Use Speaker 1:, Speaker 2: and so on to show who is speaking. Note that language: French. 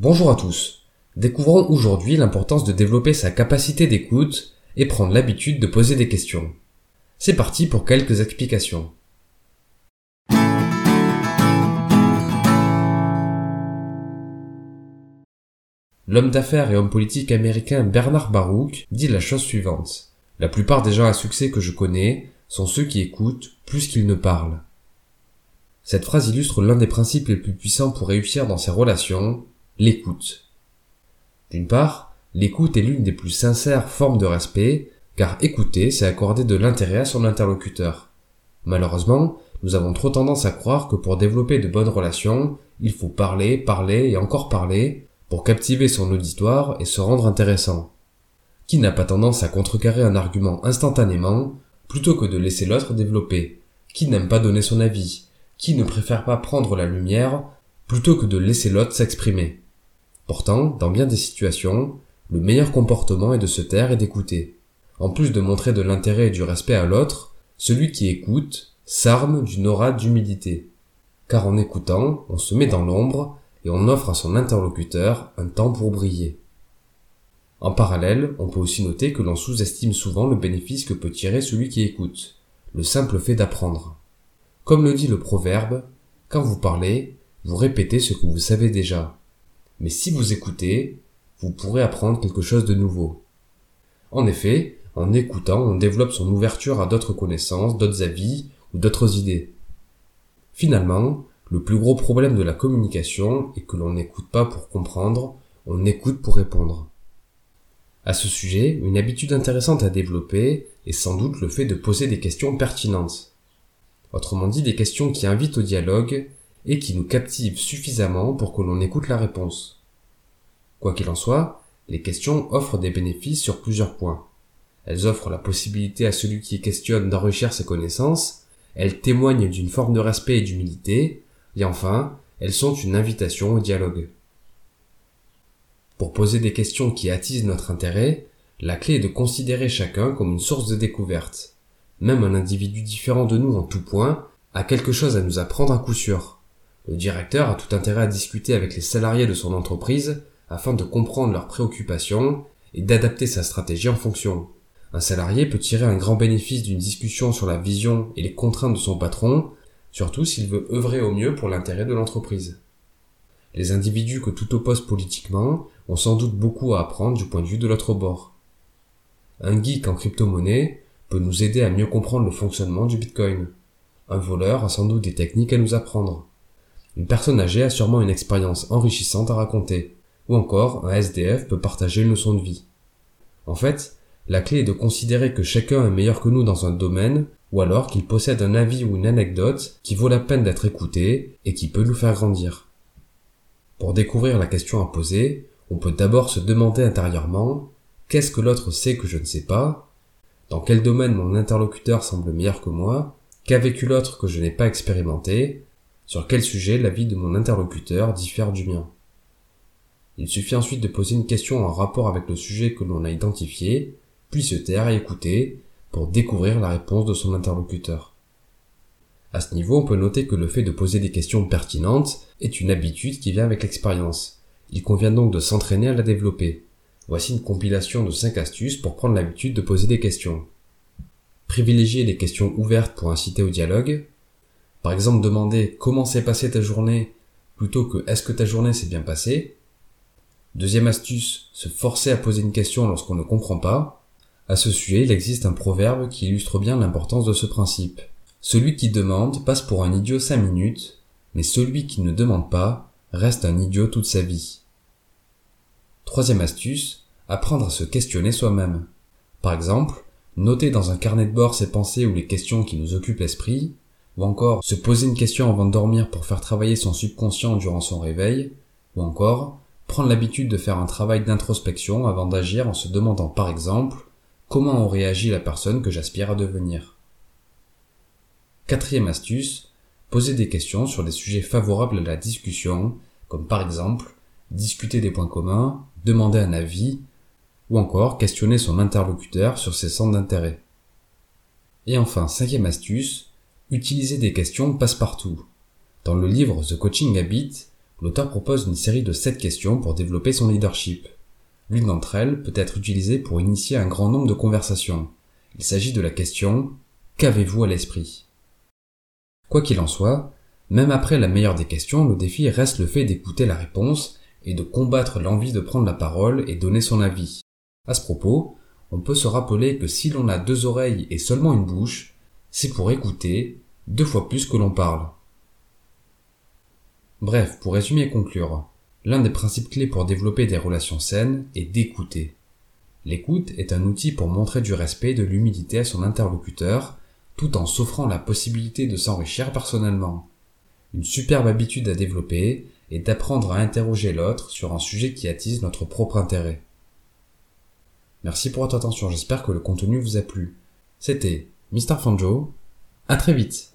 Speaker 1: Bonjour à tous. Découvrons aujourd'hui l'importance de développer sa capacité d'écoute et prendre l'habitude de poser des questions. C'est parti pour quelques explications. L'homme d'affaires et homme politique américain Bernard Baruch dit la chose suivante. La plupart des gens à succès que je connais sont ceux qui écoutent plus qu'ils ne parlent. Cette phrase illustre l'un des principes les plus puissants pour réussir dans ses relations, l'écoute. D'une part, l'écoute est l'une des plus sincères formes de respect, car écouter, c'est accorder de l'intérêt à son interlocuteur. Malheureusement, nous avons trop tendance à croire que pour développer de bonnes relations, il faut parler, parler et encore parler pour captiver son auditoire et se rendre intéressant. Qui n'a pas tendance à contrecarrer un argument instantanément plutôt que de laisser l'autre développer? Qui n'aime pas donner son avis? Qui ne préfère pas prendre la lumière plutôt que de laisser l'autre s'exprimer? Pourtant, dans bien des situations, le meilleur comportement est de se taire et d'écouter. En plus de montrer de l'intérêt et du respect à l'autre, celui qui écoute s'arme d'une aura d'humilité. Car en écoutant, on se met dans l'ombre et on offre à son interlocuteur un temps pour briller. En parallèle, on peut aussi noter que l'on sous-estime souvent le bénéfice que peut tirer celui qui écoute, le simple fait d'apprendre. Comme le dit le proverbe, quand vous parlez, vous répétez ce que vous savez déjà. Mais si vous écoutez, vous pourrez apprendre quelque chose de nouveau. En effet, en écoutant, on développe son ouverture à d'autres connaissances, d'autres avis ou d'autres idées. Finalement, le plus gros problème de la communication est que l'on n'écoute pas pour comprendre, on écoute pour répondre. À ce sujet, une habitude intéressante à développer est sans doute le fait de poser des questions pertinentes. Autrement dit, des questions qui invitent au dialogue et qui nous captivent suffisamment pour que l'on écoute la réponse. Quoi qu'il en soit, les questions offrent des bénéfices sur plusieurs points. Elles offrent la possibilité à celui qui questionne d'enrichir ses connaissances, elles témoignent d'une forme de respect et d'humilité, et enfin, elles sont une invitation au dialogue. Pour poser des questions qui attisent notre intérêt, la clé est de considérer chacun comme une source de découverte. Même un individu différent de nous en tout point a quelque chose à nous apprendre à coup sûr. Le directeur a tout intérêt à discuter avec les salariés de son entreprise afin de comprendre leurs préoccupations et d'adapter sa stratégie en fonction. Un salarié peut tirer un grand bénéfice d'une discussion sur la vision et les contraintes de son patron, surtout s'il veut œuvrer au mieux pour l'intérêt de l'entreprise. Les individus que tout oppose politiquement ont sans doute beaucoup à apprendre du point de vue de l'autre bord. Un geek en crypto-monnaie peut nous aider à mieux comprendre le fonctionnement du bitcoin. Un voleur a sans doute des techniques à nous apprendre. Une personne âgée a sûrement une expérience enrichissante à raconter, ou encore un SDF peut partager une leçon de vie. En fait, la clé est de considérer que chacun est meilleur que nous dans un domaine, ou alors qu'il possède un avis ou une anecdote qui vaut la peine d'être écouté et qui peut nous faire grandir. Pour découvrir la question à poser, on peut d'abord se demander intérieurement qu'est-ce que l'autre sait que je ne sais pas, dans quel domaine mon interlocuteur semble meilleur que moi, qu'a vécu l'autre que je n'ai pas expérimenté, sur quel sujet l'avis de mon interlocuteur diffère du mien? Il suffit ensuite de poser une question en rapport avec le sujet que l'on a identifié, puis se taire et écouter pour découvrir la réponse de son interlocuteur. À ce niveau, on peut noter que le fait de poser des questions pertinentes est une habitude qui vient avec l'expérience. Il convient donc de s'entraîner à la développer. Voici une compilation de 5 astuces pour prendre l'habitude de poser des questions. Privilégier les questions ouvertes pour inciter au dialogue, par exemple, demander comment s'est passée ta journée plutôt que est-ce que ta journée s'est bien passée. Deuxième astuce, se forcer à poser une question lorsqu'on ne comprend pas. À ce sujet, il existe un proverbe qui illustre bien l'importance de ce principe. Celui qui demande passe pour un idiot cinq minutes, mais celui qui ne demande pas reste un idiot toute sa vie. Troisième astuce, apprendre à se questionner soi-même. Par exemple, noter dans un carnet de bord ses pensées ou les questions qui nous occupent l'esprit, ou encore se poser une question avant de dormir pour faire travailler son subconscient durant son réveil, ou encore prendre l'habitude de faire un travail d'introspection avant d'agir en se demandant par exemple comment on réagit la personne que j'aspire à devenir. Quatrième astuce, poser des questions sur des sujets favorables à la discussion, comme par exemple discuter des points communs, demander un avis, ou encore questionner son interlocuteur sur ses centres d'intérêt. Et enfin, cinquième astuce, utiliser des questions passe-partout. Dans le livre The Coaching Habit, l'auteur propose une série de 7 questions pour développer son leadership. L'une d'entre elles peut être utilisée pour initier un grand nombre de conversations. Il s'agit de la question Qu'avez-vous à l'esprit? Quoi qu'il en soit, même après la meilleure des questions, le défi reste le fait d'écouter la réponse et de combattre l'envie de prendre la parole et donner son avis. À ce propos, on peut se rappeler que si l'on a deux oreilles et seulement une bouche, c'est pour écouter deux fois plus que l'on parle. Bref, pour résumer et conclure, l'un des principes clés pour développer des relations saines est d'écouter. L'écoute est un outil pour montrer du respect et de l'humilité à son interlocuteur, tout en s'offrant la possibilité de s'enrichir personnellement. Une superbe habitude à développer est d'apprendre à interroger l'autre sur un sujet qui attise notre propre intérêt. Merci pour votre attention, j'espère que le contenu vous a plu. C'était Mr. Fanjo, à très vite